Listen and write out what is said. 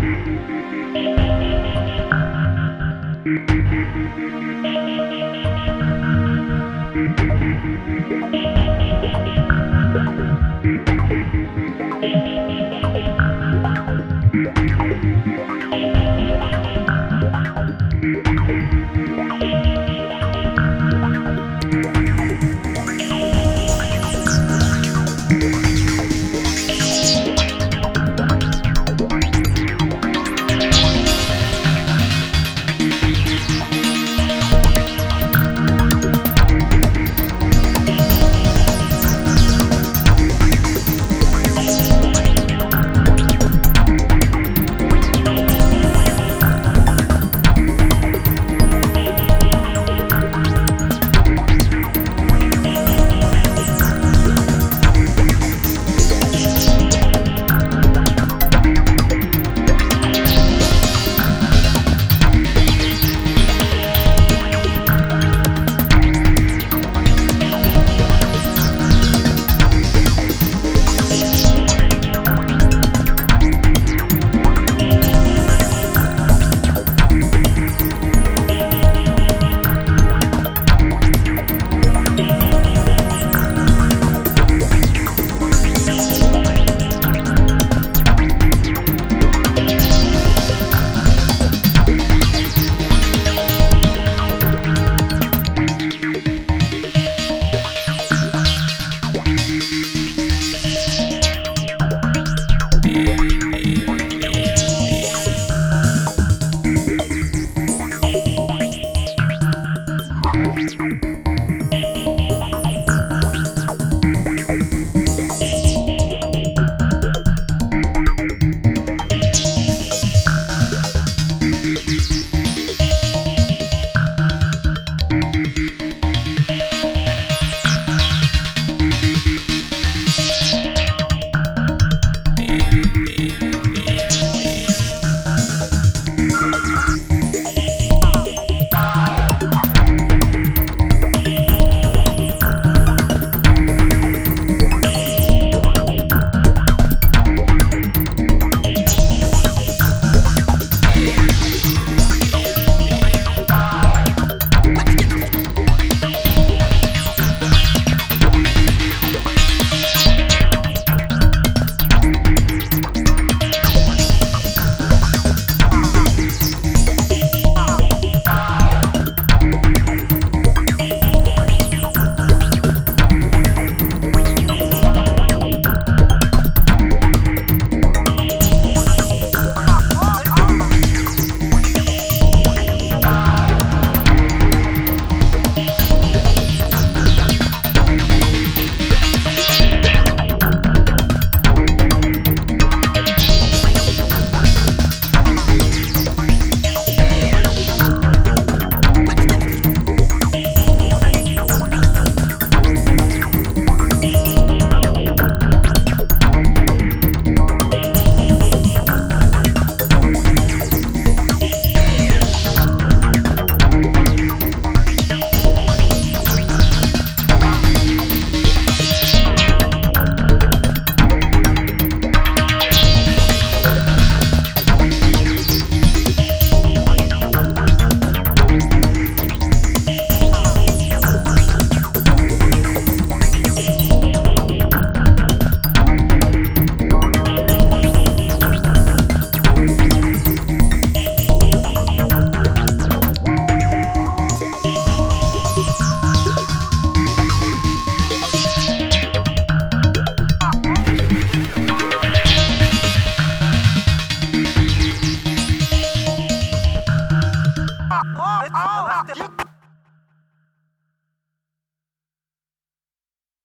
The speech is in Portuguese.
Música